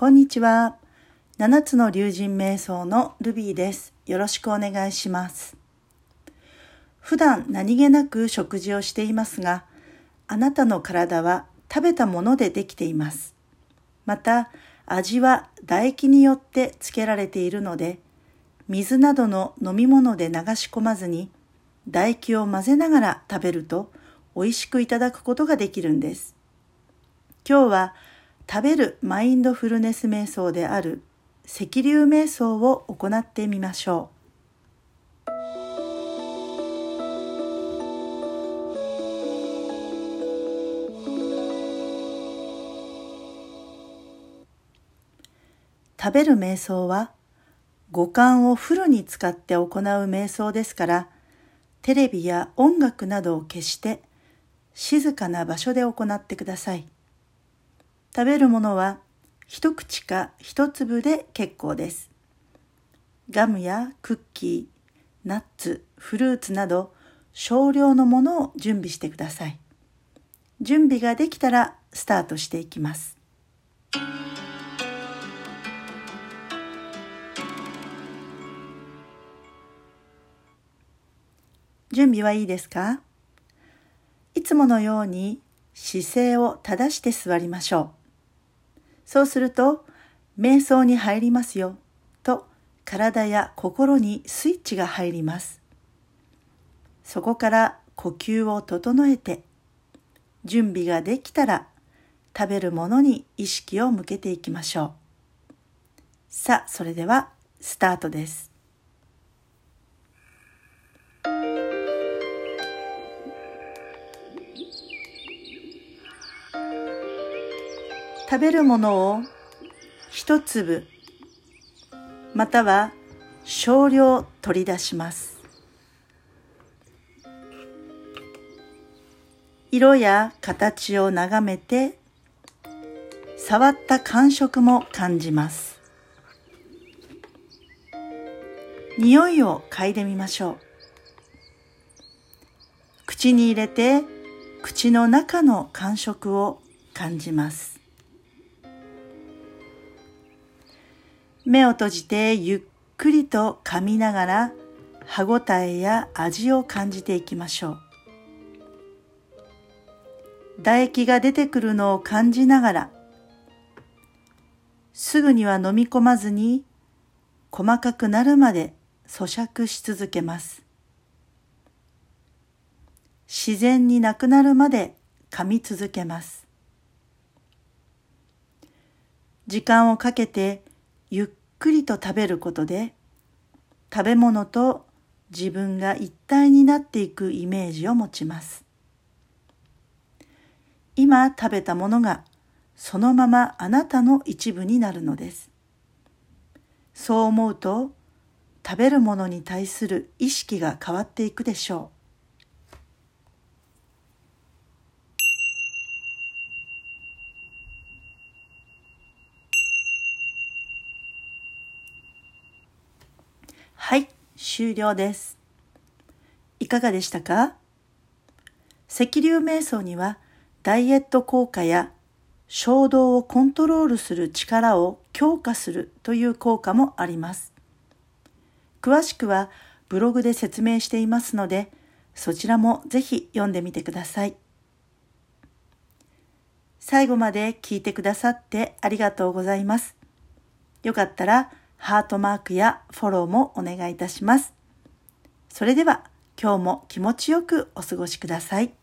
こんにちは。七つの竜神瞑想のルビーです。よろしくお願いします。普段何気なく食事をしていますが、あなたの体は食べたものでできています。また、味は唾液によってつけられているので、水などの飲み物で流し込まずに、唾液を混ぜながら食べると美味しくいただくことができるんです。今日は食べるマインドフルネス瞑想である赤流瞑想を行ってみましょう。食べる瞑想は五感をフルに使って行う瞑想ですからテレビや音楽などを消して静かな場所で行ってください。食べるものは一口か一粒で結構です。ガムやクッキー、ナッツ、フルーツなど少量のものを準備してください。準備ができたらスタートしていきます。準備はいいですか？いつものように姿勢を正して座りましょう。そうすると、瞑想に入りますよ、と体や心にスイッチが入ります。そこから呼吸を整えて、準備ができたら食べるものに意識を向けていきましょう。さあ、それではスタートです。食べるものを一粒または少量取り出します。色や形を眺めて触った感触も感じます。匂いを嗅いでみましょう。口に入れて口の中の感触を感じます。目を閉じてゆっくりと噛みながら歯ごたえや味を感じていきましょう。唾液が出てくるのを感じながらすぐには飲み込まずに細かくなるまで咀嚼し続けます。自然になくなるまで噛み続けます。時間をかけてゆっくりと食べることで食べ物と自分が一体になっていくイメージを持ちます。今食べたものがそのままあなたの一部になるのです。そう思うと食べるものに対する意識が変わっていくでしょう。はい、終了です。いかがでしたか？赤流瞑想にはダイエット効果や衝動をコントロールする力を強化するという効果もあります。詳しくはブログで説明していますので、そちらもぜひ読んでみてください。最後まで聞いてくださってありがとうございます。よかったらハートマークやフォローもお願いいたします。それでは今日も気持ちよくお過ごしください。